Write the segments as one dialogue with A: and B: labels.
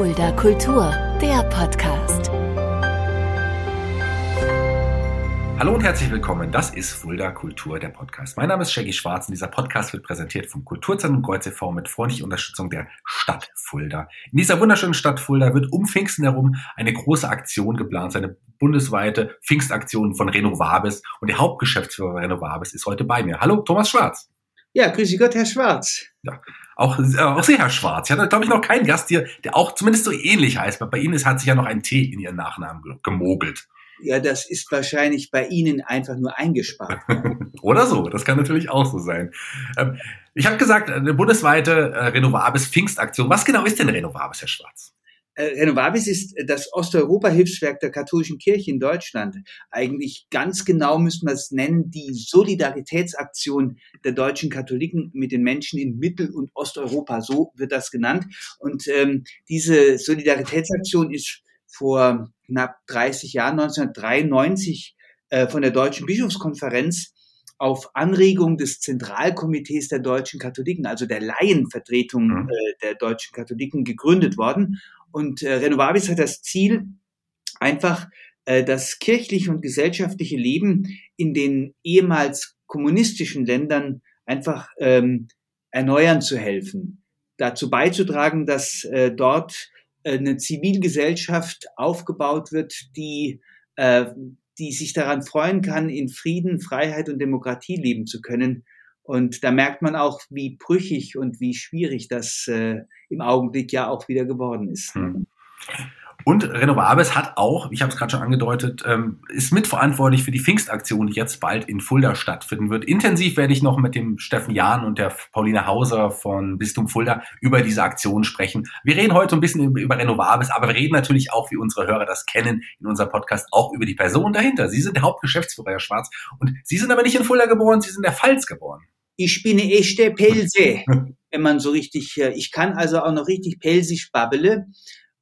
A: Fulda Kultur, der Podcast.
B: Hallo und herzlich willkommen. Das ist Fulda Kultur, der Podcast. Mein Name ist Shaggy Schwarz und dieser Podcast wird präsentiert vom Kulturzentrum Kreuz e.V. mit freundlicher Unterstützung der Stadt Fulda. In dieser wunderschönen Stadt Fulda wird um Pfingsten herum eine große Aktion geplant, eine bundesweite Pfingstaktion von Renovabis und der Hauptgeschäftsführer Renovabis ist heute bei mir. Hallo, Thomas Schwarz.
C: Ja, grüße Gott, Herr Schwarz.
B: Ja, auch, äh, auch Sie, Herr Schwarz. Ich hatte, glaube ich, noch keinen Gast hier, der auch zumindest so ähnlich heißt. Bei Ihnen ist, hat sich ja noch ein T in Ihren Nachnamen gemogelt.
C: Ja, das ist wahrscheinlich bei Ihnen einfach nur eingespart.
B: Oder so, das kann natürlich auch so sein. Ähm, ich habe gesagt, eine bundesweite äh, Renovabis Pfingstaktion. Was genau ist denn Renovabis, Herr Schwarz?
C: Äh, Renovabis ist das Osteuropa-Hilfswerk der katholischen Kirche in Deutschland. Eigentlich ganz genau müsste man es nennen, die Solidaritätsaktion der deutschen Katholiken mit den Menschen in Mittel- und Osteuropa. So wird das genannt. Und ähm, diese Solidaritätsaktion ist vor knapp 30 Jahren, 1993, äh, von der Deutschen Bischofskonferenz auf Anregung des Zentralkomitees der deutschen Katholiken, also der Laienvertretung mhm. äh, der deutschen Katholiken, gegründet worden. Und äh, Renovabis hat das Ziel, einfach äh, das kirchliche und gesellschaftliche Leben in den ehemals kommunistischen Ländern einfach ähm, erneuern zu helfen, dazu beizutragen, dass äh, dort eine Zivilgesellschaft aufgebaut wird, die, äh, die sich daran freuen kann, in Frieden, Freiheit und Demokratie leben zu können. Und da merkt man auch, wie brüchig und wie schwierig das äh, im Augenblick ja auch wieder geworden ist. Hm.
B: Und Renovabis hat auch, ich habe es gerade schon angedeutet, ähm, ist mitverantwortlich für die Pfingstaktion, die jetzt bald in Fulda stattfinden wird. Intensiv werde ich noch mit dem Steffen Jahn und der Pauline Hauser von Bistum Fulda über diese Aktion sprechen. Wir reden heute ein bisschen über Renovabis, aber wir reden natürlich auch, wie unsere Hörer das kennen, in unserem Podcast auch über die Person dahinter. Sie sind der Hauptgeschäftsführer, Herr Schwarz. Und Sie sind aber nicht in Fulda geboren, Sie sind in der Pfalz geboren.
C: Ich bin eine echte Pelze, wenn man so richtig, äh, ich kann also auch noch richtig pelzig babbele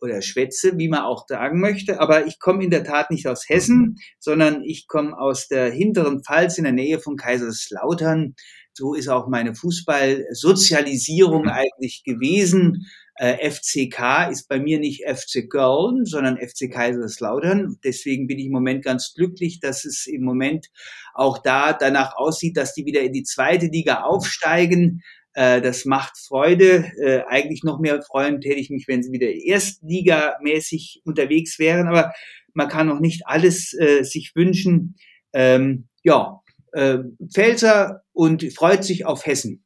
C: oder Schwätze, wie man auch sagen möchte. Aber ich komme in der Tat nicht aus Hessen, sondern ich komme aus der hinteren Pfalz in der Nähe von Kaiserslautern. So ist auch meine Fußballsozialisierung mhm. eigentlich gewesen. Äh, FCK ist bei mir nicht FC Köln, sondern FC Kaiserslautern. Deswegen bin ich im Moment ganz glücklich, dass es im Moment auch da danach aussieht, dass die wieder in die zweite Liga aufsteigen. Äh, das macht Freude. Äh, eigentlich noch mehr freuen täte ich mich, wenn sie wieder erstligamäßig unterwegs wären. Aber man kann noch nicht alles äh, sich wünschen. Ähm, ja, äh, Pfälzer und freut sich auf Hessen.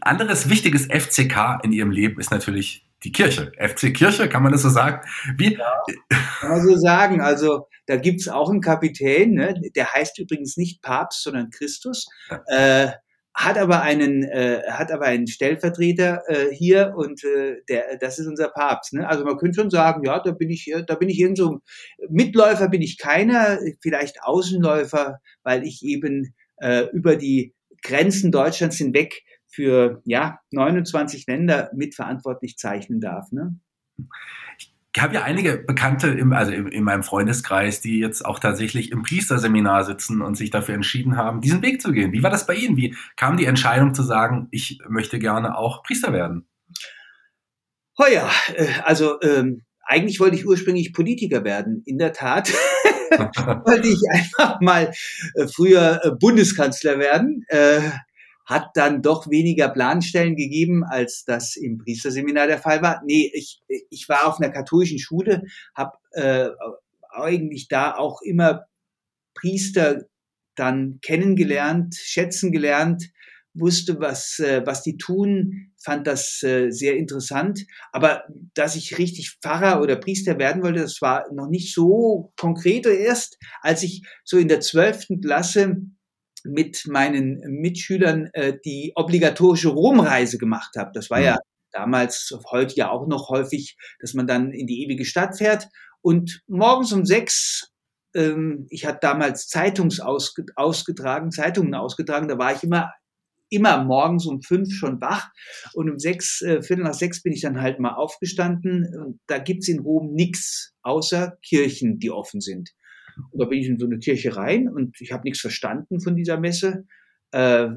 B: Anderes wichtiges FCK in ihrem Leben ist natürlich die Kirche. FC Kirche, kann man das so sagen? Wie? Ja,
C: kann man so sagen. Also da gibt's auch einen Kapitän, ne? der heißt übrigens nicht Papst, sondern Christus. Ja. Äh, hat aber einen äh, hat aber einen Stellvertreter äh, hier und äh, der das ist unser Papst ne? also man könnte schon sagen ja da bin ich da bin ich irgend so Mitläufer bin ich keiner vielleicht Außenläufer weil ich eben äh, über die Grenzen Deutschlands hinweg für ja 29 Länder mitverantwortlich zeichnen darf ne
B: ich habe ja einige Bekannte im, also in, in, meinem Freundeskreis, die jetzt auch tatsächlich im Priesterseminar sitzen und sich dafür entschieden haben, diesen Weg zu gehen. Wie war das bei Ihnen? Wie kam die Entscheidung zu sagen, ich möchte gerne auch Priester werden?
C: Oh ja, äh, also ähm, eigentlich wollte ich ursprünglich Politiker werden. In der Tat wollte ich einfach mal äh, früher äh, Bundeskanzler werden. Äh, hat dann doch weniger Planstellen gegeben, als das im Priesterseminar der Fall war. Nee, ich, ich war auf einer katholischen Schule, habe äh, eigentlich da auch immer Priester dann kennengelernt, schätzen gelernt, wusste, was, äh, was die tun, fand das äh, sehr interessant. Aber dass ich richtig Pfarrer oder Priester werden wollte, das war noch nicht so konkret. Erst als ich so in der zwölften Klasse mit meinen Mitschülern äh, die obligatorische Romreise gemacht habe. Das war mhm. ja damals, heute ja auch noch häufig, dass man dann in die ewige Stadt fährt und morgens um sechs, ähm, ich hatte damals Zeitungs ausgetragen, Zeitungen ausgetragen, da war ich immer immer morgens um fünf schon wach und um sechs, äh, Viertel nach sechs bin ich dann halt mal aufgestanden. Und da gibt's in Rom nix außer Kirchen, die offen sind. Und da bin ich in so eine Kirche rein und ich habe nichts verstanden von dieser Messe. Äh,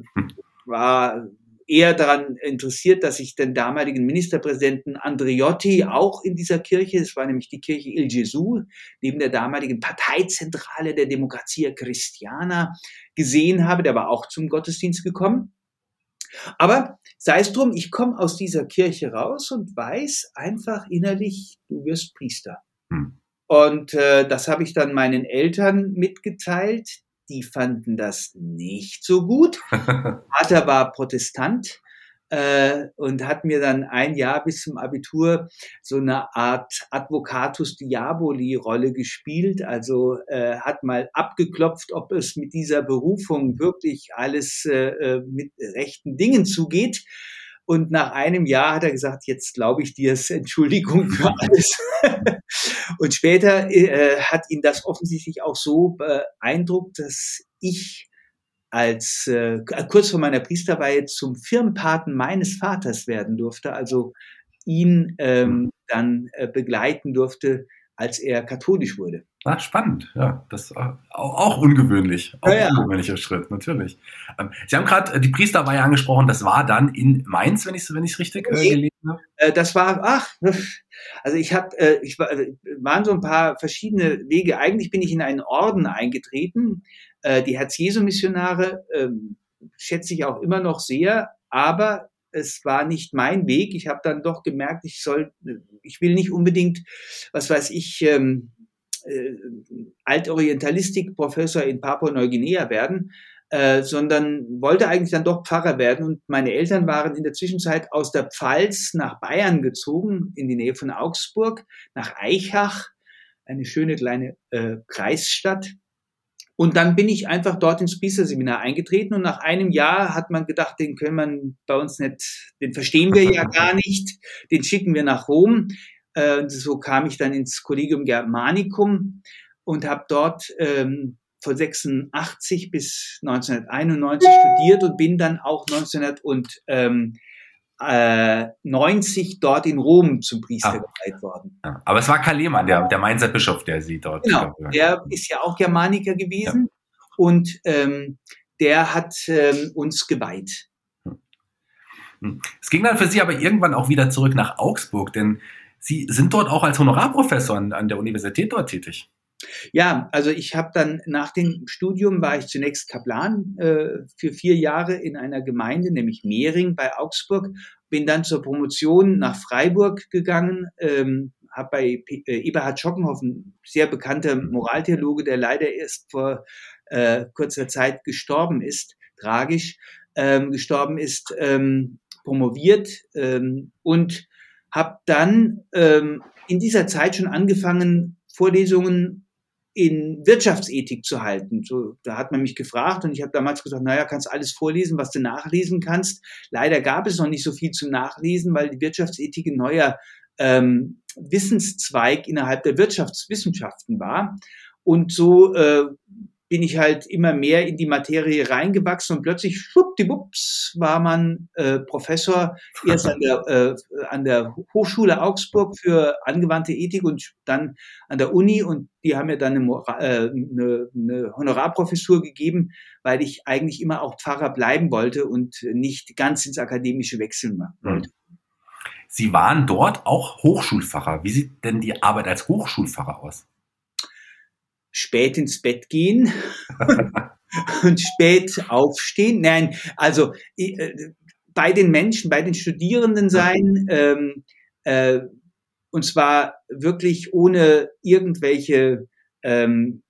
C: war eher daran interessiert, dass ich den damaligen Ministerpräsidenten Andreotti auch in dieser Kirche, es war nämlich die Kirche Il Gesù, neben der damaligen Parteizentrale der Demokratia Christiana gesehen habe. Der war auch zum Gottesdienst gekommen. Aber sei es drum, ich komme aus dieser Kirche raus und weiß einfach innerlich, du wirst Priester. Und äh, das habe ich dann meinen Eltern mitgeteilt. Die fanden das nicht so gut. Vater war Protestant äh, und hat mir dann ein Jahr bis zum Abitur so eine Art Advocatus Diaboli Rolle gespielt. Also äh, hat mal abgeklopft, ob es mit dieser Berufung wirklich alles äh, äh mit rechten Dingen zugeht. Und nach einem Jahr hat er gesagt, jetzt glaube ich dir es, Entschuldigung für alles. und später äh, hat ihn das offensichtlich auch so beeindruckt, dass ich als äh, kurz vor meiner Priesterweihe zum Firmenpaten meines Vaters werden durfte, also ihn ähm, dann äh, begleiten durfte, als er katholisch wurde.
B: Ah, spannend, ja, das ist auch, auch ungewöhnlich, auch ja, ein ungewöhnlicher Schritt, natürlich. Ähm, Sie haben gerade äh, die Priesterweihe angesprochen, das war dann in Mainz, wenn ich es wenn ich's richtig äh, gelesen habe.
C: Äh, das war, ach, also ich habe, äh, ich war, äh, waren so ein paar verschiedene Wege. Eigentlich bin ich in einen Orden eingetreten, äh, die Herz-Jesu-Missionare äh, schätze ich auch immer noch sehr, aber es war nicht mein Weg. Ich habe dann doch gemerkt, ich soll, ich will nicht unbedingt, was weiß ich, ähm, äh, Altorientalistik-Professor in Papua-Neuguinea werden, äh, sondern wollte eigentlich dann doch Pfarrer werden. Und meine Eltern waren in der Zwischenzeit aus der Pfalz nach Bayern gezogen, in die Nähe von Augsburg, nach Eichach, eine schöne kleine äh, Kreisstadt. Und dann bin ich einfach dort ins Priesterseminar eingetreten und nach einem Jahr hat man gedacht, den können man bei uns nicht, den verstehen wir ja gar nicht, den schicken wir nach Rom. Äh, so kam ich dann ins Collegium Germanicum und habe dort ähm, von 86 bis 1991 studiert und bin dann auch 1900 und ähm, 90 dort in Rom zum Priester ah. geweiht worden.
B: Ja. Aber es war Karl Lehmann, der, der Mainzer Bischof, der sie dort.
C: Genau, der ist ja auch Germaniker gewesen ja. und ähm, der hat ähm, uns geweiht.
B: Hm. Es ging dann für Sie aber irgendwann auch wieder zurück nach Augsburg, denn Sie sind dort auch als Honorarprofessor an, an der Universität dort tätig.
C: Ja, also ich habe dann nach dem Studium war ich zunächst Kaplan äh, für vier Jahre in einer Gemeinde, nämlich Mehring bei Augsburg, bin dann zur Promotion nach Freiburg gegangen, ähm, habe bei P äh, Eberhard Schockenhoff, ein sehr bekannter Moraltheologe, der leider erst vor äh, kurzer Zeit gestorben ist, tragisch ähm, gestorben ist, ähm, promoviert ähm, und habe dann ähm, in dieser Zeit schon angefangen, Vorlesungen in Wirtschaftsethik zu halten. So, da hat man mich gefragt und ich habe damals gesagt, naja, kannst alles vorlesen, was du nachlesen kannst. Leider gab es noch nicht so viel zum Nachlesen, weil die Wirtschaftsethik ein neuer ähm, Wissenszweig innerhalb der Wirtschaftswissenschaften war. Und so äh, bin ich halt immer mehr in die Materie reingewachsen und plötzlich, schwuppdiwupps, war man äh, Professor erst an der, äh, an der Hochschule Augsburg für angewandte Ethik und dann an der Uni und die haben mir dann eine, äh, eine, eine Honorarprofessur gegeben, weil ich eigentlich immer auch Pfarrer bleiben wollte und nicht ganz ins Akademische wechseln hm. wollte.
B: Sie waren dort auch Hochschulpfarrer. Wie sieht denn die Arbeit als Hochschulpfarrer aus?
C: Spät ins Bett gehen und spät aufstehen. Nein, also äh, bei den Menschen, bei den Studierenden sein, ähm, äh, und zwar wirklich ohne irgendwelche ähm,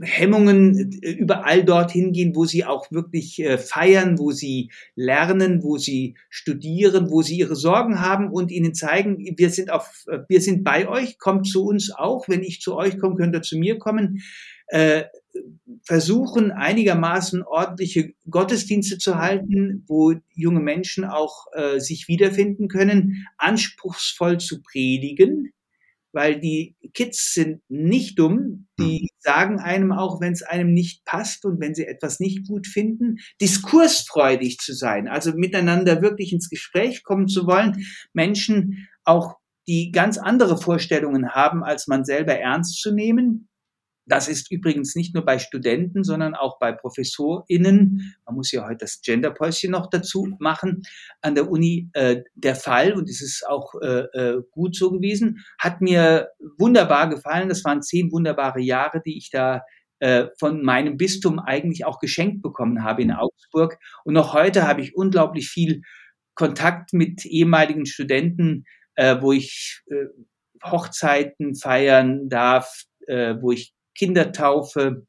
C: Hemmungen äh, überall dorthin gehen, wo sie auch wirklich äh, feiern, wo sie lernen, wo sie studieren, wo sie ihre Sorgen haben und ihnen zeigen, wir sind auf, äh, wir sind bei euch, kommt zu uns auch. Wenn ich zu euch komme, könnt ihr zu mir kommen. Versuchen einigermaßen ordentliche Gottesdienste zu halten, wo junge Menschen auch sich wiederfinden können, anspruchsvoll zu predigen, weil die Kids sind nicht dumm, die hm. sagen einem auch, wenn es einem nicht passt und wenn sie etwas nicht gut finden, diskursfreudig zu sein, also miteinander wirklich ins Gespräch kommen zu wollen, Menschen auch die ganz andere Vorstellungen haben, als man selber ernst zu nehmen. Das ist übrigens nicht nur bei Studenten, sondern auch bei ProfessorInnen, man muss ja heute das Genderpäuschen noch dazu machen, an der Uni äh, der Fall und es ist auch äh, äh, gut so gewesen. Hat mir wunderbar gefallen. Das waren zehn wunderbare Jahre, die ich da äh, von meinem Bistum eigentlich auch geschenkt bekommen habe in Augsburg. Und noch heute habe ich unglaublich viel Kontakt mit ehemaligen Studenten, äh, wo ich äh, Hochzeiten feiern darf, äh, wo ich Kindertaufe,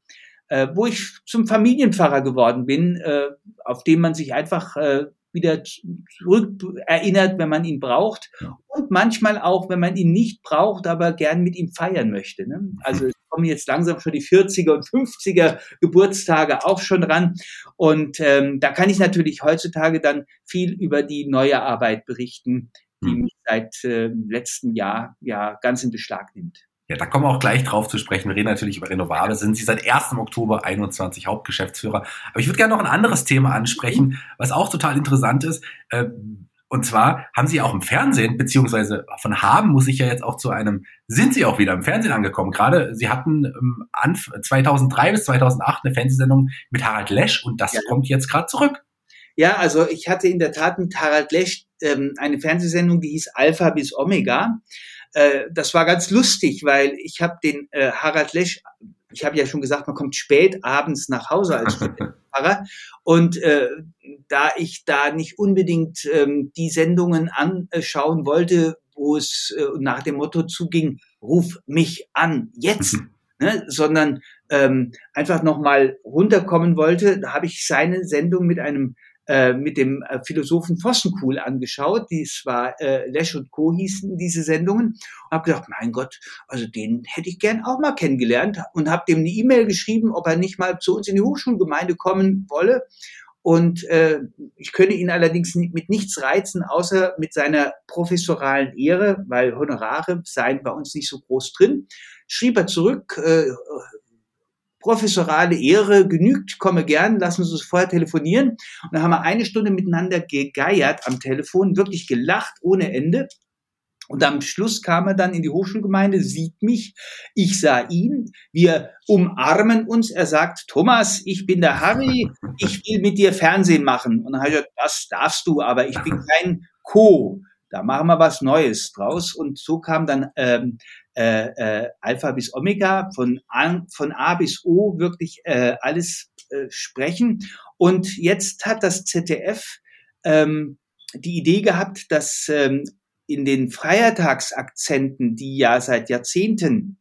C: äh, wo ich zum Familienpfarrer geworden bin, äh, auf dem man sich einfach äh, wieder zurück erinnert, wenn man ihn braucht und manchmal auch, wenn man ihn nicht braucht, aber gern mit ihm feiern möchte. Ne? Also es kommen jetzt langsam schon die 40er und 50er Geburtstage auch schon ran und ähm, da kann ich natürlich heutzutage dann viel über die neue Arbeit berichten, die mhm. mich seit äh, letztem Jahr ja ganz in Beschlag nimmt.
B: Ja, da kommen wir auch gleich drauf zu sprechen. Wir reden natürlich über Renovable. Sind Sie seit 1. Oktober 21 Hauptgeschäftsführer. Aber ich würde gerne noch ein anderes Thema ansprechen, was auch total interessant ist. Äh, und zwar haben Sie auch im Fernsehen, beziehungsweise von haben muss ich ja jetzt auch zu einem, sind Sie auch wieder im Fernsehen angekommen. Gerade Sie hatten 2003 ähm, bis 2008 eine Fernsehsendung mit Harald Lesch und das ja. kommt jetzt gerade zurück.
C: Ja, also ich hatte in der Tat mit Harald Lesch ähm, eine Fernsehsendung, die hieß Alpha bis Omega. Äh, das war ganz lustig, weil ich habe den äh, Harald Lesch, ich habe ja schon gesagt, man kommt spät abends nach Hause als Studentenfahrer. Und äh, da ich da nicht unbedingt ähm, die Sendungen anschauen wollte, wo es äh, nach dem Motto zuging, ruf mich an, jetzt. Ne, sondern ähm, einfach nochmal runterkommen wollte, da habe ich seine Sendung mit einem äh, mit dem äh, Philosophen Vossenkuhl angeschaut. Dies war äh, Lesch und Co. hießen diese Sendungen. Und habe gedacht, mein Gott, also den hätte ich gern auch mal kennengelernt und habe dem eine E-Mail geschrieben, ob er nicht mal zu uns in die Hochschulgemeinde kommen wolle. Und äh, ich könne ihn allerdings mit nichts reizen, außer mit seiner professoralen Ehre, weil Honorare seien bei uns nicht so groß drin. Schrieb er zurück, äh, professorale Ehre genügt, komme gern, lassen Sie uns vorher telefonieren. Und dann haben wir eine Stunde miteinander gegeiert am Telefon, wirklich gelacht ohne Ende. Und am Schluss kam er dann in die Hochschulgemeinde, sieht mich, ich sah ihn, wir umarmen uns. Er sagt, Thomas, ich bin der Harry, ich will mit dir Fernsehen machen. Und dann habe ich gesagt, das darfst du, aber ich bin kein Co. Da machen wir was Neues draus. Und so kam dann ähm, äh, äh, Alpha bis Omega, von A, von A bis O wirklich äh, alles äh, sprechen. Und jetzt hat das ZDF ähm, die Idee gehabt, dass ähm, in den Feiertagsakzenten, die ja seit Jahrzehnten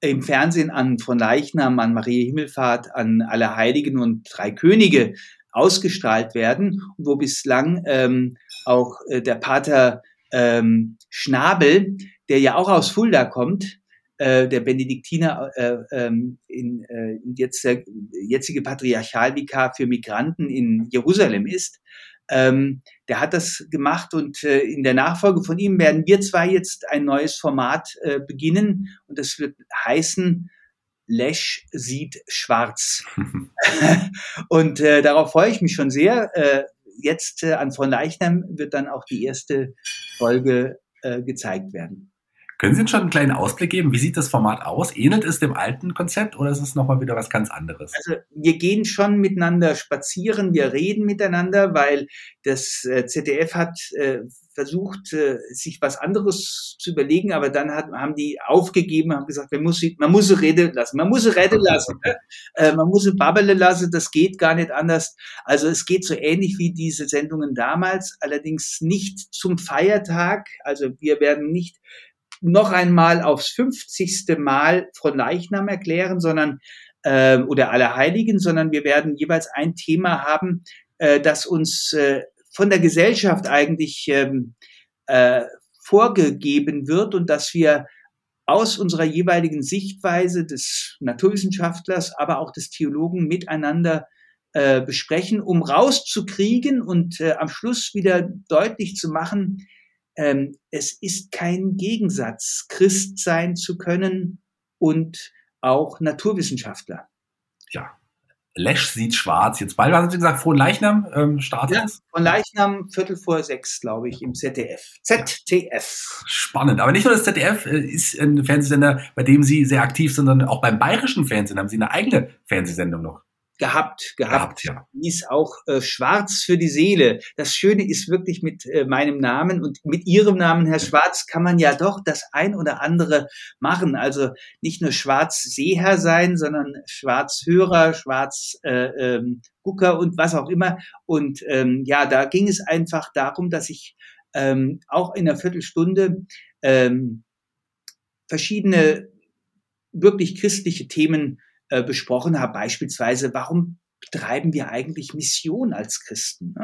C: im Fernsehen an von Leichnam, an Maria Himmelfahrt, an Alle Heiligen und Drei Könige ausgestrahlt werden wo bislang ähm, auch äh, der Pater ähm, Schnabel der ja auch aus Fulda kommt, äh, der Benediktiner äh, ähm, in, äh, jetzt der jetzige Patriarchalvikar für Migranten in Jerusalem ist, ähm, der hat das gemacht und äh, in der Nachfolge von ihm werden wir zwei jetzt ein neues Format äh, beginnen und das wird heißen Lesch sieht schwarz. und äh, darauf freue ich mich schon sehr. Äh, jetzt äh, an von Leichnam wird dann auch die erste Folge äh, gezeigt werden.
B: Können Sie uns schon einen kleinen Ausblick geben? Wie sieht das Format aus? Ähnelt es dem alten Konzept oder ist es nochmal wieder was ganz anderes?
C: Also wir gehen schon miteinander spazieren, wir reden miteinander, weil das äh, ZDF hat äh, versucht, äh, sich was anderes zu überlegen, aber dann hat, haben die aufgegeben, haben gesagt, man muss, sie, man muss sie reden lassen, man muss sie reden lassen, ne? man muss sie babbeln lassen, das geht gar nicht anders. Also es geht so ähnlich wie diese Sendungen damals, allerdings nicht zum Feiertag. Also wir werden nicht noch einmal aufs 50. Mal von Leichnam erklären, sondern äh, oder Allerheiligen, sondern wir werden jeweils ein Thema haben, äh, das uns äh, von der Gesellschaft eigentlich ähm, äh, vorgegeben wird und dass wir aus unserer jeweiligen Sichtweise des Naturwissenschaftlers, aber auch des Theologen miteinander äh, besprechen, um rauszukriegen und äh, am Schluss wieder deutlich zu machen, ähm, es ist kein Gegensatz, Christ sein zu können und auch Naturwissenschaftler.
B: Ja, Lesch sieht schwarz. Jetzt bald, was haben Sie gesagt, Frohen Leichnam ähm, startet
C: ja, Von Leichnam Viertel vor sechs, glaube ich, im ZDF. ZDF.
B: Spannend. Aber nicht nur das ZDF äh, ist ein Fernsehsender, bei dem Sie sehr aktiv sind, sondern auch beim bayerischen Fernsehen haben Sie eine eigene Fernsehsendung noch
C: gehabt, gehabt. gehabt ja. Ist auch äh, schwarz für die Seele. Das Schöne ist wirklich mit äh, meinem Namen und mit Ihrem Namen, Herr Schwarz, kann man ja doch das ein oder andere machen. Also nicht nur Schwarzseher sein, sondern Schwarzhörer, Schwarzgucker äh, ähm, und was auch immer. Und ähm, ja, da ging es einfach darum, dass ich ähm, auch in einer Viertelstunde ähm, verschiedene wirklich christliche Themen äh, besprochen habe, beispielsweise, warum betreiben wir eigentlich Mission als Christen?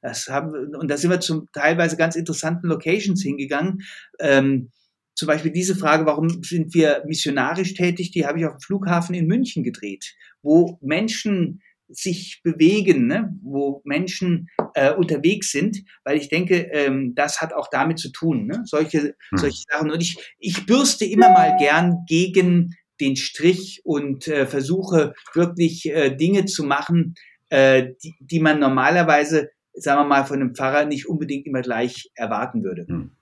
C: Das haben und da sind wir zum teilweise ganz interessanten Locations hingegangen. Ähm, zum Beispiel diese Frage, warum sind wir missionarisch tätig, die habe ich auf dem Flughafen in München gedreht, wo Menschen sich bewegen, ne? wo Menschen äh, unterwegs sind, weil ich denke, ähm, das hat auch damit zu tun, ne? solche, hm. solche Sachen. Und ich, ich bürste immer mal gern gegen den Strich und äh, versuche wirklich äh, Dinge zu machen, äh, die, die man normalerweise, sagen wir mal, von einem Pfarrer nicht unbedingt immer gleich erwarten würde. Hm.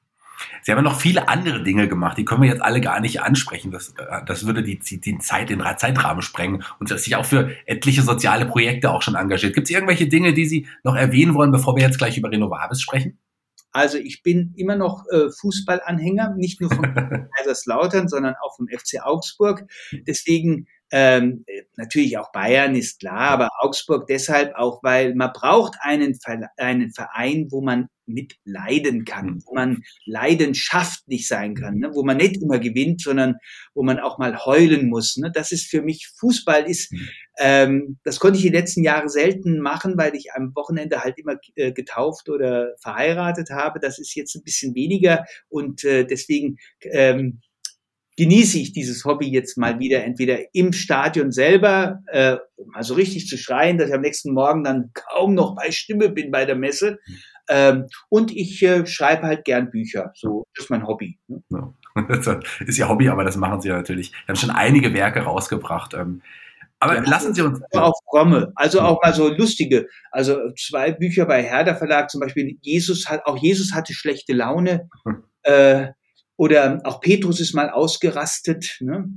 B: Sie haben noch viele andere Dinge gemacht, die können wir jetzt alle gar nicht ansprechen. Das, äh, das würde die, die Zeit, den Zeitrahmen sprengen und sich auch für etliche soziale Projekte auch schon engagiert. Gibt es irgendwelche Dinge, die Sie noch erwähnen wollen, bevor wir jetzt gleich über Renovables sprechen?
C: Also ich bin immer noch äh, Fußballanhänger, nicht nur von Kaiserslautern, sondern auch vom FC Augsburg. Deswegen ähm, natürlich auch Bayern ist klar, aber Augsburg deshalb auch, weil man braucht einen, einen Verein, wo man mit leiden kann, mhm. wo man leidenschaftlich sein kann, ne? wo man nicht immer gewinnt, sondern wo man auch mal heulen muss. Ne? Das ist für mich, Fußball ist, mhm. ähm, das konnte ich die letzten Jahre selten machen, weil ich am Wochenende halt immer äh, getauft oder verheiratet habe. Das ist jetzt ein bisschen weniger und äh, deswegen ähm, genieße ich dieses Hobby jetzt mal wieder, entweder im Stadion selber, äh, mal so richtig zu schreien, dass ich am nächsten Morgen dann kaum noch bei Stimme bin bei der Messe. Ähm, und ich äh, schreibe halt gern Bücher. So, das ist mein Hobby. Ne?
B: Ja. Das ist ja Hobby, aber das machen Sie ja natürlich. Wir haben schon einige Werke rausgebracht. Ähm, aber ja, lassen Sie uns.
C: Auch fromme, also auch mal so lustige. Also zwei Bücher bei Herder Verlag, zum Beispiel Jesus hat, auch Jesus hatte schlechte Laune. Hm. Äh, oder auch Petrus ist mal ausgerastet. Ne?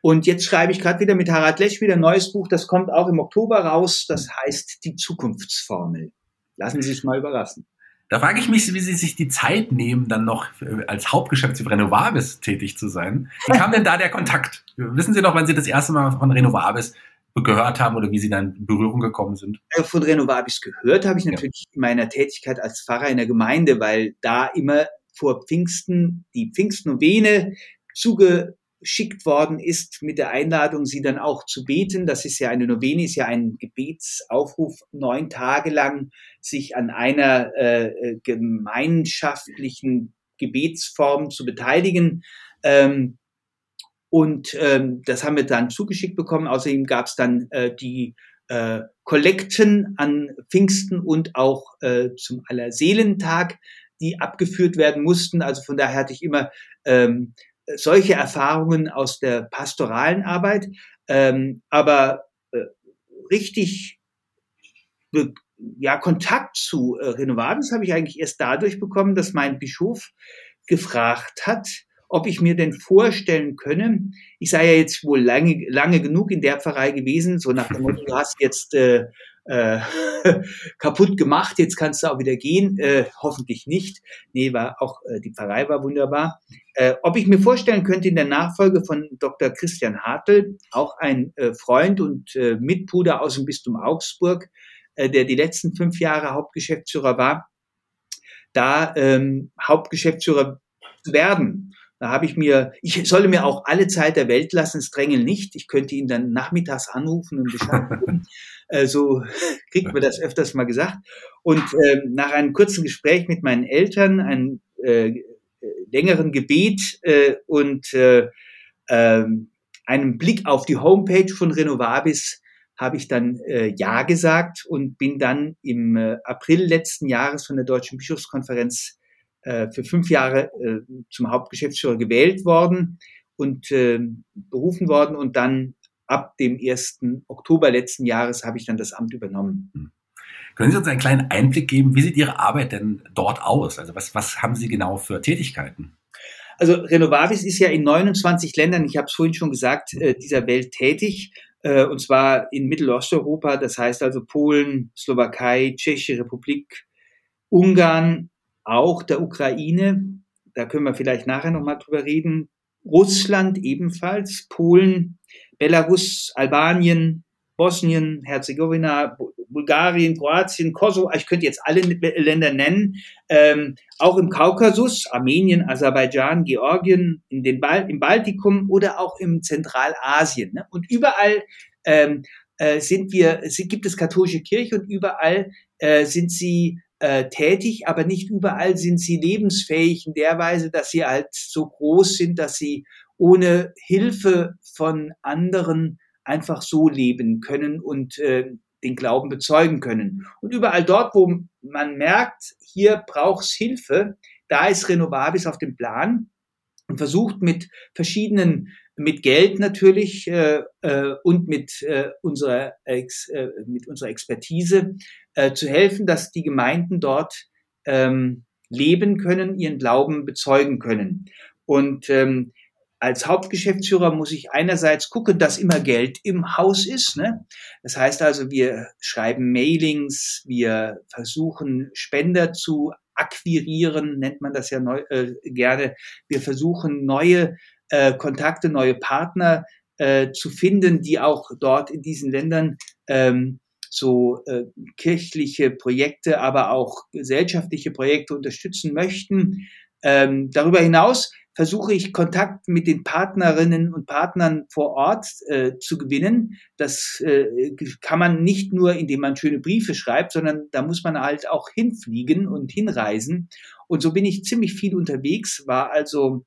C: Und jetzt schreibe ich gerade wieder mit Harald Lech wieder ein neues Buch, das kommt auch im Oktober raus, das heißt Die Zukunftsformel. Lassen Sie sich mal überraschen.
B: Da frage ich mich, wie Sie sich die Zeit nehmen, dann noch als Hauptgeschäftsführer Renovabis tätig zu sein. Wie kam denn da der Kontakt? Wissen Sie noch, wann Sie das erste Mal von Renovabis gehört haben oder wie Sie dann in Berührung gekommen sind?
C: Äh, von Renovabis gehört habe ich natürlich ja. in meiner Tätigkeit als Pfarrer in der Gemeinde, weil da immer vor Pfingsten die Pfingstnovene zugeschickt worden ist mit der Einladung, sie dann auch zu beten. Das ist ja eine Novene, ist ja ein Gebetsaufruf, neun Tage lang sich an einer äh, äh gemeinschaftlichen Gebetsform zu beteiligen. Ähm, und ähm, das haben wir dann zugeschickt bekommen. Außerdem gab es dann äh, die äh, Kollekten an Pfingsten und auch äh, zum Allerseelentag die abgeführt werden mussten. Also von daher hatte ich immer ähm, solche Erfahrungen aus der pastoralen Arbeit. Ähm, aber äh, richtig ja, Kontakt zu äh, Renovables habe ich eigentlich erst dadurch bekommen, dass mein Bischof gefragt hat, ob ich mir denn vorstellen könne, ich sei ja jetzt wohl lange, lange genug in der Pfarrei gewesen, so nach dem Motto, du hast jetzt äh, äh, kaputt gemacht, jetzt kannst du auch wieder gehen. Äh, hoffentlich nicht. Nee, war auch äh, die Pfarrei war wunderbar. Äh, ob ich mir vorstellen könnte, in der Nachfolge von Dr. Christian Hartl, auch ein äh, Freund und äh, Mitbruder aus dem Bistum Augsburg, äh, der die letzten fünf Jahre Hauptgeschäftsführer war, da ähm, Hauptgeschäftsführer werden. Da habe ich mir, ich solle mir auch alle Zeit der Welt lassen, es drängel nicht. Ich könnte ihn dann nachmittags anrufen und Bescheid geben. äh, so kriegt man das öfters mal gesagt. Und äh, nach einem kurzen Gespräch mit meinen Eltern, einem äh, längeren Gebet äh, und äh, äh, einem Blick auf die Homepage von Renovabis habe ich dann äh, Ja gesagt und bin dann im äh, April letzten Jahres von der Deutschen Bischofskonferenz für fünf Jahre äh, zum Hauptgeschäftsführer gewählt worden und äh, berufen worden und dann ab dem 1. Oktober letzten Jahres habe ich dann das Amt übernommen. Hm.
B: Können Sie uns einen kleinen Einblick geben, wie sieht Ihre Arbeit denn dort aus? Also was, was haben Sie genau für Tätigkeiten?
C: Also Renovavis ist ja in 29 Ländern, ich habe es vorhin schon gesagt, äh, dieser Welt tätig. Äh, und zwar in Mittelosteuropa, das heißt also Polen, Slowakei, Tschechische Republik, Ungarn, auch der Ukraine. Da können wir vielleicht nachher nochmal drüber reden. Russland ebenfalls, Polen, Belarus, Albanien, Bosnien, Herzegowina, Bulgarien, Kroatien, Kosovo, ich könnte jetzt alle Länder nennen, ähm, auch im Kaukasus, Armenien, Aserbaidschan, Georgien, in den Bal im Baltikum oder auch im Zentralasien. Ne? Und überall ähm, äh, sind wir, gibt es katholische Kirche und überall äh, sind sie äh, tätig, aber nicht überall sind sie lebensfähig in der Weise, dass sie halt so groß sind, dass sie ohne Hilfe von anderen einfach so leben können und äh, den Glauben bezeugen können. Und überall dort, wo man merkt, hier braucht's Hilfe, da ist Renovabis auf dem Plan und versucht mit verschiedenen, mit Geld natürlich äh, äh, und mit, äh, unserer Ex, äh, mit unserer Expertise äh, zu helfen, dass die Gemeinden dort ähm, leben können, ihren Glauben bezeugen können. Und ähm, als Hauptgeschäftsführer muss ich einerseits gucken, dass immer Geld im Haus ist. Ne? Das heißt also, wir schreiben Mailings, wir versuchen Spender zu akquirieren, nennt man das ja neu, äh, gerne. Wir versuchen neue äh, Kontakte, neue Partner äh, zu finden, die auch dort in diesen Ländern ähm, so äh, kirchliche Projekte, aber auch gesellschaftliche Projekte unterstützen möchten. Ähm, darüber hinaus versuche ich Kontakt mit den Partnerinnen und Partnern vor Ort äh, zu gewinnen. Das äh, kann man nicht nur, indem man schöne Briefe schreibt, sondern da muss man halt auch hinfliegen und hinreisen. Und so bin ich ziemlich viel unterwegs, war also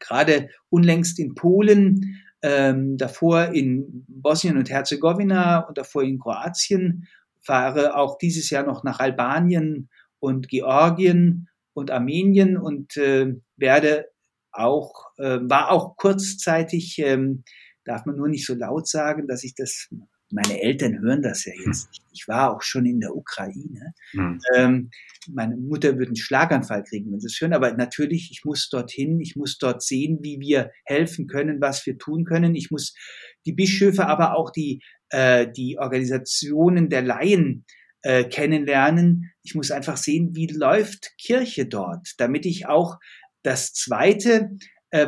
C: gerade unlängst in Polen, ähm, davor in Bosnien und Herzegowina und davor in Kroatien, fahre auch dieses Jahr noch nach Albanien und Georgien und Armenien und äh, werde auch, äh, war auch kurzzeitig, ähm, darf man nur nicht so laut sagen, dass ich das, meine Eltern hören das ja jetzt nicht. Ich war auch schon in der Ukraine. Mhm. Ähm, meine Mutter würde einen Schlaganfall kriegen, wenn sie es hören. Aber natürlich, ich muss dorthin, ich muss dort sehen, wie wir helfen können, was wir tun können. Ich muss die Bischöfe, aber auch die, äh, die Organisationen der Laien äh, kennenlernen. Ich muss einfach sehen, wie läuft Kirche dort, damit ich auch das Zweite,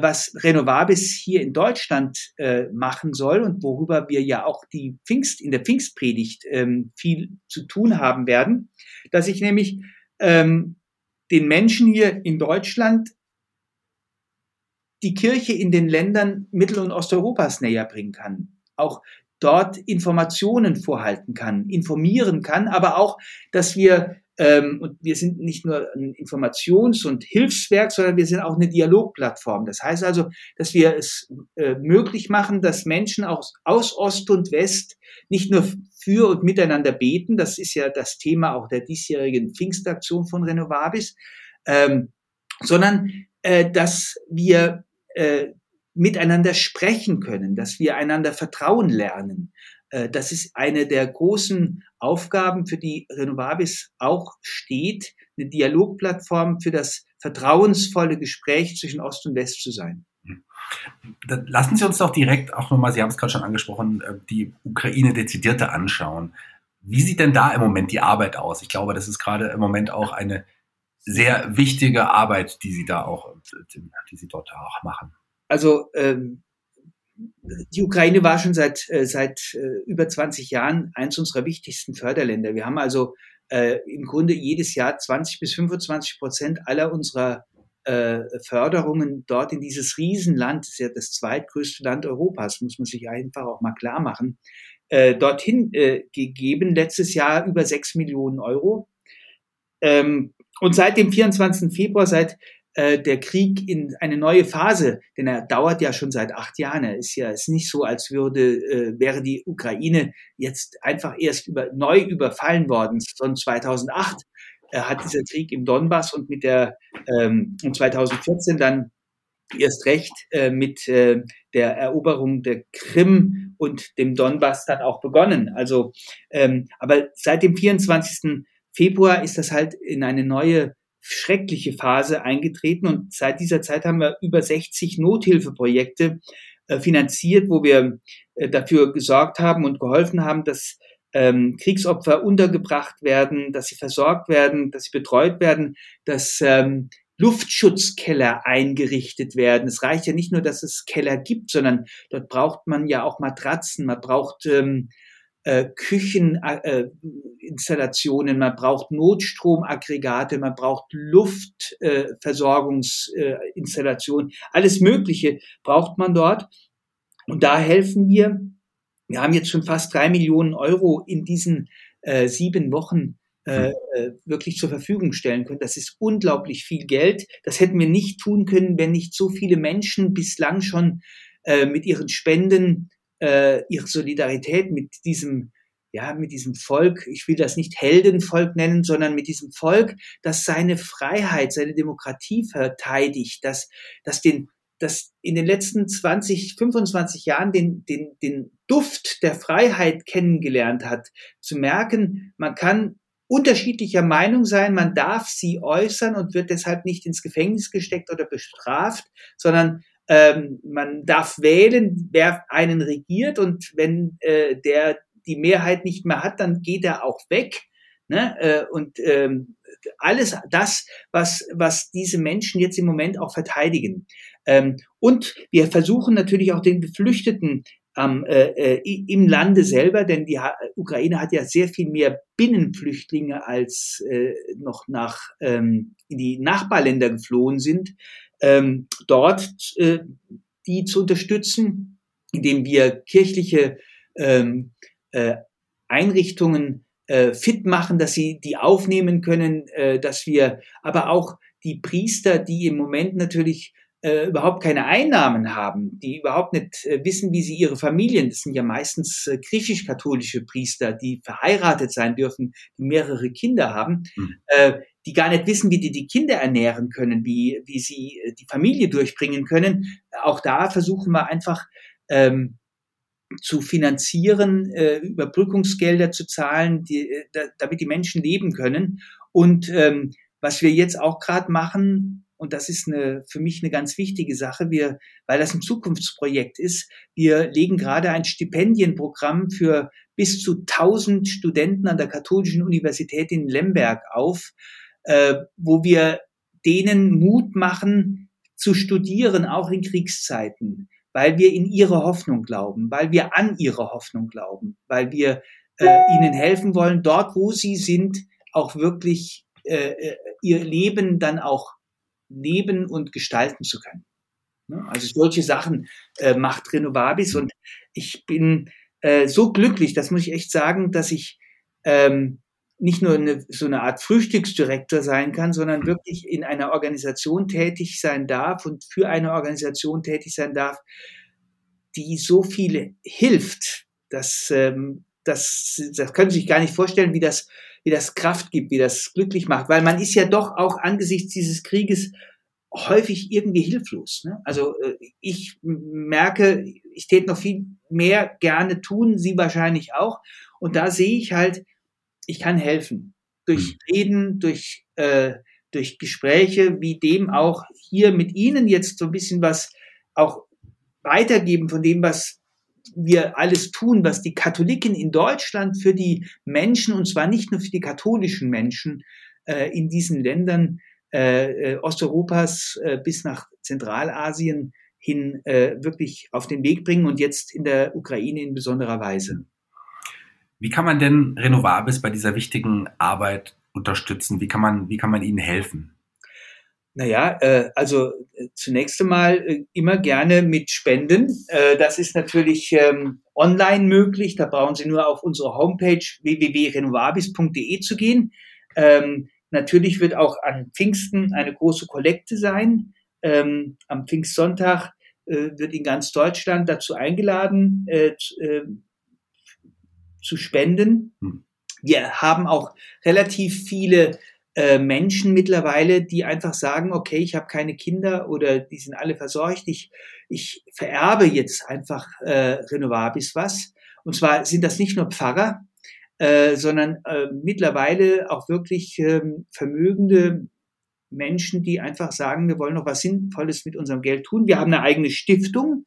C: was Renovabis hier in Deutschland äh, machen soll und worüber wir ja auch die Pfingst, in der Pfingstpredigt ähm, viel zu tun haben werden, dass ich nämlich ähm, den Menschen hier in Deutschland die Kirche in den Ländern Mittel- und Osteuropas näher bringen kann. Auch dort Informationen vorhalten kann, informieren kann, aber auch, dass wir ähm, und wir sind nicht nur ein Informations- und Hilfswerk, sondern wir sind auch eine Dialogplattform. Das heißt also, dass wir es äh, möglich machen, dass Menschen aus, aus Ost und West nicht nur für und miteinander beten, das ist ja das Thema auch der diesjährigen Pfingstaktion von Renovabis, ähm, sondern äh, dass wir äh, miteinander sprechen können, dass wir einander vertrauen lernen, das ist eine der großen Aufgaben, für die Renovabis auch steht, eine Dialogplattform für das vertrauensvolle Gespräch zwischen Ost und West zu sein.
B: Lassen Sie uns doch direkt auch nochmal, Sie haben es gerade schon angesprochen, äh, die Ukraine dezidierte anschauen. Wie sieht denn da im Moment die Arbeit aus? Ich glaube, das ist gerade im Moment auch eine sehr wichtige Arbeit, die Sie da auch, die Sie dort auch machen.
C: Also ähm, die Ukraine war schon seit, äh, seit äh, über 20 Jahren eins unserer wichtigsten Förderländer. Wir haben also äh, im Grunde jedes Jahr 20 bis 25 Prozent aller unserer äh, Förderungen dort in dieses Riesenland, das ist ja das zweitgrößte Land Europas, muss man sich einfach auch mal klar machen, äh, dorthin äh, gegeben. Letztes Jahr über 6 Millionen Euro. Ähm, und seit dem 24. Februar, seit der Krieg in eine neue Phase, denn er dauert ja schon seit acht Jahren. Er ist ja ist nicht so, als würde äh, wäre die Ukraine jetzt einfach erst über, neu überfallen worden. Von 2008 äh, hat dieser Krieg im Donbass und mit der ähm, und 2014 dann erst recht äh, mit äh, der Eroberung der Krim und dem Donbass dann auch begonnen. Also, ähm, aber seit dem 24. Februar ist das halt in eine neue schreckliche Phase eingetreten und seit dieser Zeit haben wir über 60 Nothilfeprojekte äh, finanziert, wo wir äh, dafür gesorgt haben und geholfen haben, dass ähm, Kriegsopfer untergebracht werden, dass sie versorgt werden, dass sie betreut werden, dass ähm, Luftschutzkeller eingerichtet werden. Es reicht ja nicht nur, dass es Keller gibt, sondern dort braucht man ja auch Matratzen, man braucht ähm, äh, Kücheninstallationen, äh, man braucht Notstromaggregate, man braucht Luftversorgungsinstallationen, äh, alles Mögliche braucht man dort. Und da helfen wir. Wir haben jetzt schon fast drei Millionen Euro in diesen äh, sieben Wochen äh, hm. äh, wirklich zur Verfügung stellen können. Das ist unglaublich viel Geld. Das hätten wir nicht tun können, wenn nicht so viele Menschen bislang schon äh, mit ihren Spenden äh, ihre Solidarität mit diesem ja, mit diesem Volk, ich will das nicht Heldenvolk nennen, sondern mit diesem Volk, das seine Freiheit, seine Demokratie verteidigt, das, das den, das in den letzten 20, 25 Jahren den, den, den Duft der Freiheit kennengelernt hat, zu merken, man kann unterschiedlicher Meinung sein, man darf sie äußern und wird deshalb nicht ins Gefängnis gesteckt oder bestraft, sondern ähm, man darf wählen, wer einen regiert und wenn äh, der die Mehrheit nicht mehr hat, dann geht er auch weg. Ne? Äh, und ähm, alles das, was, was diese Menschen jetzt im Moment auch verteidigen. Ähm, und wir versuchen natürlich auch den Geflüchteten ähm, äh, im Lande selber, denn die Ukraine hat ja sehr viel mehr Binnenflüchtlinge als äh, noch nach ähm, in die Nachbarländer geflohen sind, ähm, dort äh, die zu unterstützen, indem wir kirchliche ähm, äh, Einrichtungen äh, fit machen, dass sie die aufnehmen können, äh, dass wir aber auch die Priester, die im Moment natürlich äh, überhaupt keine Einnahmen haben, die überhaupt nicht äh, wissen, wie sie ihre Familien, das sind ja meistens äh, griechisch-katholische Priester, die verheiratet sein dürfen, die mehrere Kinder haben, mhm. äh, die gar nicht wissen, wie die die Kinder ernähren können, wie, wie sie äh, die Familie durchbringen können. Auch da versuchen wir einfach ähm, zu finanzieren, äh, Überbrückungsgelder zu zahlen, die, äh, da, damit die Menschen leben können. Und ähm, was wir jetzt auch gerade machen, und das ist eine, für mich eine ganz wichtige Sache, wir, weil das ein Zukunftsprojekt ist, wir legen gerade ein Stipendienprogramm für bis zu 1000 Studenten an der Katholischen Universität in Lemberg auf, äh, wo wir denen Mut machen, zu studieren, auch in Kriegszeiten weil wir in ihre Hoffnung glauben, weil wir an ihre Hoffnung glauben, weil wir äh, ihnen helfen wollen, dort, wo sie sind, auch wirklich äh, äh, ihr Leben dann auch leben und gestalten zu können. Ne? Also solche Sachen äh, macht Renovabis und ich bin äh, so glücklich, das muss ich echt sagen, dass ich ähm, nicht nur eine, so eine Art Frühstücksdirektor sein kann, sondern wirklich in einer Organisation tätig sein darf und für eine Organisation tätig sein darf, die so viele hilft. dass ähm, das, das können Sie sich gar nicht vorstellen, wie das, wie das Kraft gibt, wie das glücklich macht, weil man ist ja doch auch angesichts dieses Krieges häufig irgendwie hilflos. Ne? Also äh, ich merke, ich täte noch viel mehr gerne tun, Sie wahrscheinlich auch. Und da sehe ich halt, ich kann helfen. Durch mhm. Reden, durch, äh, durch Gespräche, wie dem auch hier mit Ihnen jetzt so ein bisschen was auch weitergeben von dem, was wir alles tun, was die Katholiken in Deutschland für die Menschen, und zwar nicht nur für die katholischen Menschen äh, in diesen Ländern äh, äh Osteuropas äh, bis nach Zentralasien hin äh, wirklich auf den Weg bringen und jetzt in der Ukraine in besonderer Weise.
B: Wie kann man denn Renovabis bei dieser wichtigen Arbeit unterstützen? Wie kann man, wie kann man ihnen helfen?
C: Naja, äh, also äh, zunächst einmal äh, immer gerne mit Spenden. Äh, das ist natürlich ähm, online möglich. Da brauchen Sie nur auf unsere Homepage www.renovabis.de zu gehen. Ähm, natürlich wird auch an Pfingsten eine große Kollekte sein. Ähm, am Pfingstsonntag äh, wird in ganz Deutschland dazu eingeladen, äh, äh zu spenden. Hm. Wir haben auch relativ viele äh, Menschen mittlerweile, die einfach sagen, okay, ich habe keine Kinder oder die sind alle versorgt, ich, ich vererbe jetzt einfach äh, Renovabis was. Und zwar sind das nicht nur Pfarrer, äh, sondern äh, mittlerweile auch wirklich äh, vermögende Menschen, die einfach sagen, wir wollen noch was Sinnvolles mit unserem Geld tun. Wir haben eine eigene Stiftung,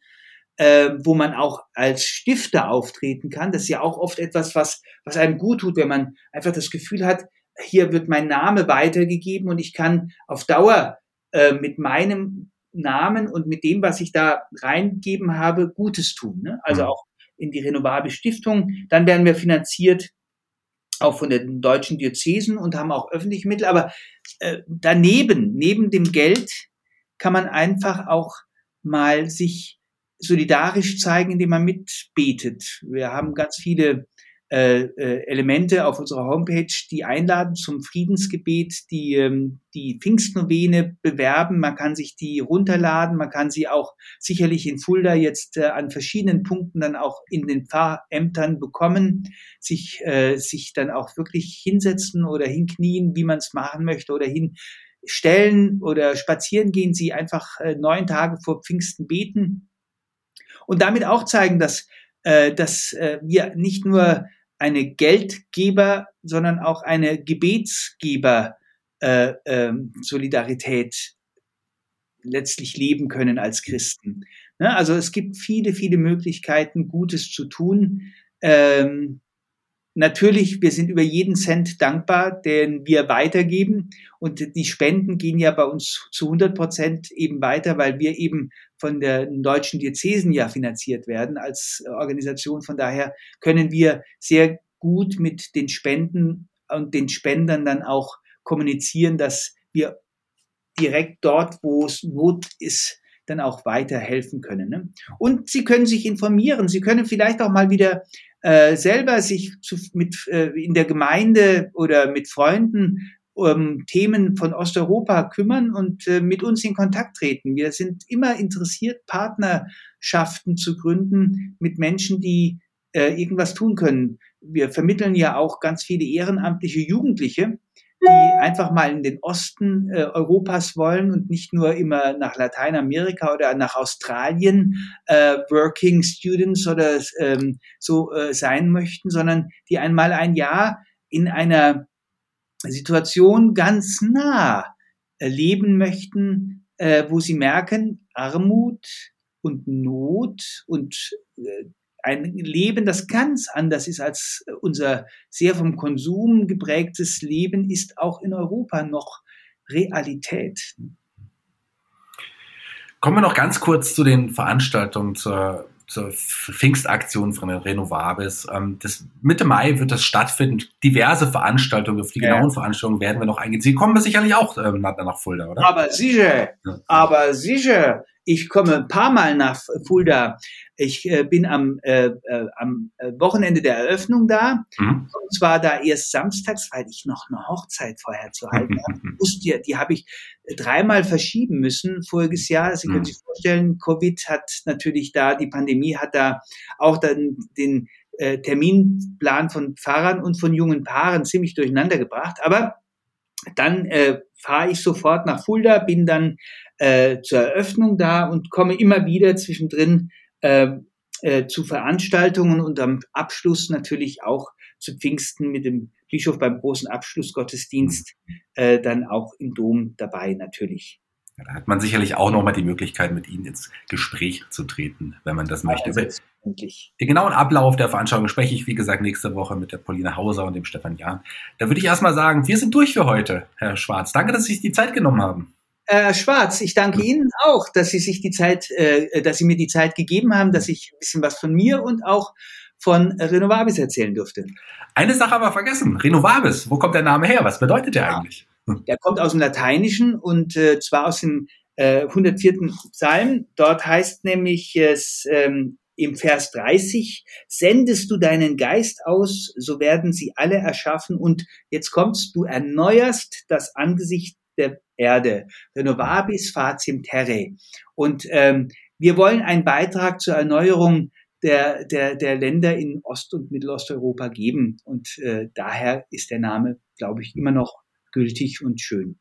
C: äh, wo man auch als Stifter auftreten kann. Das ist ja auch oft etwas, was, was einem gut tut, wenn man einfach das Gefühl hat, hier wird mein Name weitergegeben und ich kann auf Dauer äh, mit meinem Namen und mit dem, was ich da reingegeben habe, Gutes tun. Ne? Also mhm. auch in die Renovable Stiftung. Dann werden wir finanziert auch von den deutschen Diözesen und haben auch öffentliche Mittel. Aber äh, daneben, neben dem Geld, kann man einfach auch mal sich solidarisch zeigen, indem man mitbetet. Wir haben ganz viele äh, äh, Elemente auf unserer Homepage, die einladen zum Friedensgebet, die ähm, die Pfingstnovene bewerben. Man kann sich die runterladen, man kann sie auch sicherlich in Fulda jetzt äh, an verschiedenen Punkten dann auch in den Pfarrämtern bekommen, sich äh, sich dann auch wirklich hinsetzen oder hinknien, wie man es machen möchte oder hinstellen oder spazieren gehen, sie einfach äh, neun Tage vor Pfingsten beten. Und damit auch zeigen, dass dass äh, wir nicht nur eine Geldgeber, sondern auch eine Gebetsgeber äh, äh, Solidarität letztlich leben können als Christen. Ne? Also es gibt viele, viele Möglichkeiten, Gutes zu tun. Ähm, Natürlich, wir sind über jeden Cent dankbar, den wir weitergeben. Und die Spenden gehen ja bei uns zu 100 Prozent eben weiter, weil wir eben von den deutschen Diözesen ja finanziert werden als Organisation. Von daher können wir sehr gut mit den Spenden und den Spendern dann auch kommunizieren, dass wir direkt dort, wo es Not ist, dann auch weiterhelfen können. Ne? Und Sie können sich informieren. Sie können vielleicht auch mal wieder äh, selber sich zu, mit, äh, in der Gemeinde oder mit Freunden um Themen von Osteuropa kümmern und äh, mit uns in Kontakt treten. Wir sind immer interessiert, Partnerschaften zu gründen mit Menschen, die äh, irgendwas tun können. Wir vermitteln ja auch ganz viele ehrenamtliche Jugendliche, die einfach mal in den Osten äh, Europas wollen und nicht nur immer nach Lateinamerika oder nach Australien äh, Working Students oder ähm, so äh, sein möchten, sondern die einmal ein Jahr in einer Situation ganz nah leben möchten, äh, wo sie merken, Armut und Not und äh, ein Leben, das ganz anders ist als unser sehr vom Konsum geprägtes Leben, ist auch in Europa noch Realität.
B: Kommen wir noch ganz kurz zu den Veranstaltungen zur, zur Pfingstaktion von den Renovabis. Ähm, das, Mitte Mai wird das stattfinden. Diverse Veranstaltungen, auf die ja. genauen Veranstaltungen werden wir noch eingehen. Sie kommen sicherlich auch ähm, nach Fulda, oder?
C: Aber sicher, aber sicher. Ich komme ein paar Mal nach Fulda. Ich äh, bin am, äh, äh, am äh, Wochenende der Eröffnung da. Mhm. Und zwar da erst samstags, weil ich noch eine Hochzeit vorher zu halten habe. Wusste, die habe ich dreimal verschieben müssen voriges Jahr. Sie können mhm. sich vorstellen, Covid hat natürlich da, die Pandemie hat da auch dann den äh, Terminplan von Pfarrern und von jungen Paaren ziemlich durcheinander gebracht. Aber dann äh, fahre ich sofort nach Fulda, bin dann äh, zur Eröffnung da und komme immer wieder zwischendrin äh, äh, zu Veranstaltungen und am Abschluss natürlich auch zu Pfingsten mit dem Bischof beim großen Abschlussgottesdienst äh, dann auch im Dom dabei natürlich.
B: Ja, da hat man sicherlich auch nochmal die Möglichkeit, mit Ihnen ins Gespräch zu treten, wenn man das möchte. Ja, den genauen Ablauf der Veranstaltung spreche ich, wie gesagt, nächste Woche mit der Pauline Hauser und dem Stefan Jahn. Da würde ich erstmal sagen, wir sind durch für heute, Herr Schwarz. Danke, dass Sie sich die Zeit genommen haben.
C: Herr Schwarz, ich danke Ihnen auch, dass Sie sich die Zeit, äh, dass Sie mir die Zeit gegeben haben, dass ich ein bisschen was von mir und auch von Renovabis erzählen durfte.
B: Eine Sache aber vergessen. Renovabis, wo kommt der Name her? Was bedeutet der ja, eigentlich?
C: Der kommt aus dem Lateinischen und äh, zwar aus dem äh, 104. Psalm. Dort heißt nämlich es ähm, im Vers 30, sendest du deinen Geist aus, so werden sie alle erschaffen und jetzt kommst du erneuerst das Angesicht der Erde. Renovabis faciem terre. Und ähm, wir wollen einen Beitrag zur Erneuerung der, der, der Länder in Ost- und Mittelosteuropa geben. Und äh, daher ist der Name, glaube ich, immer noch gültig und schön.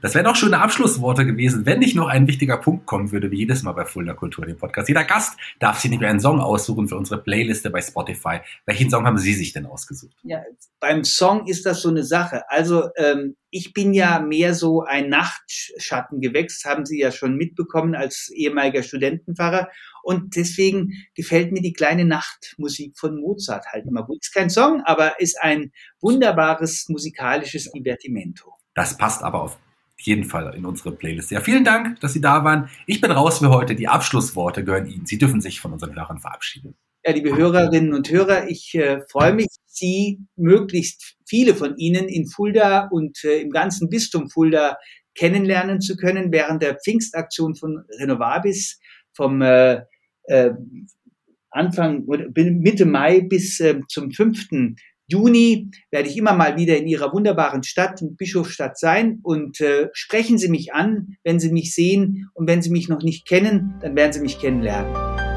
B: Das wären auch schöne Abschlussworte gewesen, wenn nicht noch ein wichtiger Punkt kommen würde, wie jedes Mal bei Fulda Kultur, dem Podcast. Jeder Gast darf sich nicht mehr einen Song aussuchen für unsere Playliste bei Spotify. Welchen Song haben Sie sich denn ausgesucht?
C: Ja, beim Song ist das so eine Sache. Also ähm, ich bin ja mehr so ein Nachtschattengewächs, haben Sie ja schon mitbekommen als ehemaliger Studentenpfarrer. Und deswegen gefällt mir die kleine Nachtmusik von Mozart halt immer gut. Ist kein Song, aber ist ein wunderbares musikalisches Divertimento.
B: Das passt aber auf jeden Fall in unsere Playlist. Ja, vielen Dank, dass Sie da waren. Ich bin raus für heute. Die Abschlussworte gehören Ihnen. Sie dürfen sich von unseren Hörern verabschieden.
C: Ja, liebe Hörerinnen und Hörer, ich äh, freue mich, Sie, möglichst viele von Ihnen in Fulda und äh, im ganzen Bistum Fulda kennenlernen zu können während der Pfingstaktion von Renovabis vom äh, äh, Anfang, Mitte Mai bis äh, zum 5. Juni werde ich immer mal wieder in Ihrer wunderbaren Stadt und Bischofsstadt sein und äh, sprechen Sie mich an, wenn Sie mich sehen und wenn Sie mich noch nicht kennen, dann werden Sie mich kennenlernen.